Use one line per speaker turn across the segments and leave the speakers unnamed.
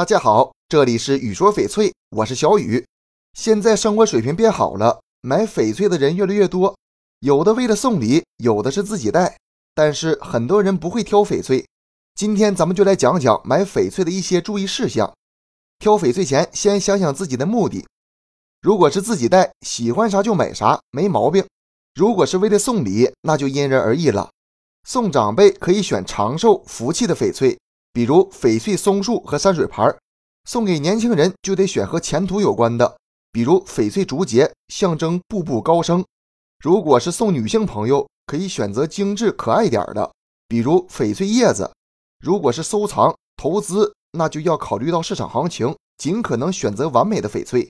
大家好，这里是雨说翡翠，我是小雨。现在生活水平变好了，买翡翠的人越来越多，有的为了送礼，有的是自己戴。但是很多人不会挑翡翠。今天咱们就来讲讲买翡翠的一些注意事项。挑翡翠前，先想想自己的目的。如果是自己戴，喜欢啥就买啥，没毛病。如果是为了送礼，那就因人而异了。送长辈可以选长寿、福气的翡翠。比如翡翠松树和山水牌，送给年轻人就得选和前途有关的，比如翡翠竹节，象征步步高升。如果是送女性朋友，可以选择精致可爱点的，比如翡翠叶子。如果是收藏投资，那就要考虑到市场行情，尽可能选择完美的翡翠。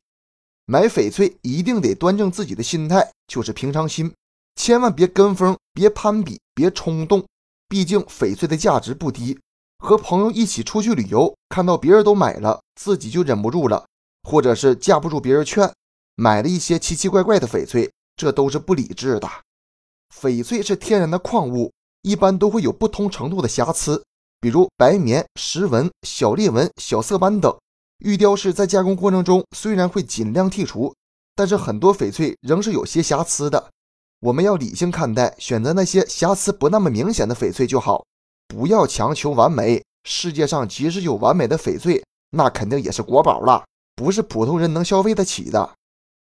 买翡翠一定得端正自己的心态，就是平常心，千万别跟风，别攀比，别冲动。毕竟翡翠的价值不低。和朋友一起出去旅游，看到别人都买了，自己就忍不住了；或者是架不住别人劝，买了一些奇奇怪怪的翡翠，这都是不理智的。翡翠是天然的矿物，一般都会有不同程度的瑕疵，比如白棉、石纹、小裂纹、小色斑等。玉雕师在加工过程中虽然会尽量剔除，但是很多翡翠仍是有些瑕疵的。我们要理性看待，选择那些瑕疵不那么明显的翡翠就好。不要强求完美。世界上即使有完美的翡翠，那肯定也是国宝了，不是普通人能消费得起的。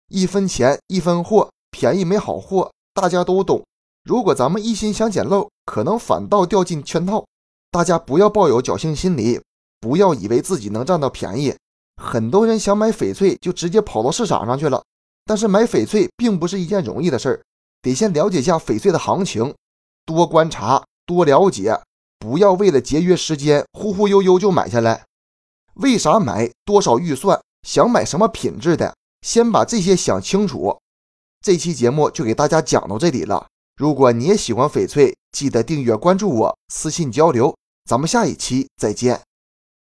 一分钱一分货，便宜没好货，大家都懂。如果咱们一心想捡漏，可能反倒掉进圈套。大家不要抱有侥幸心理，不要以为自己能占到便宜。很多人想买翡翠，就直接跑到市场上去了。但是买翡翠并不是一件容易的事儿，得先了解一下翡翠的行情，多观察，多了解。不要为了节约时间，忽忽悠悠就买下来。为啥买？多少预算？想买什么品质的？先把这些想清楚。这期节目就给大家讲到这里了。如果你也喜欢翡翠，记得订阅关注我，私信交流。咱们下一期再见。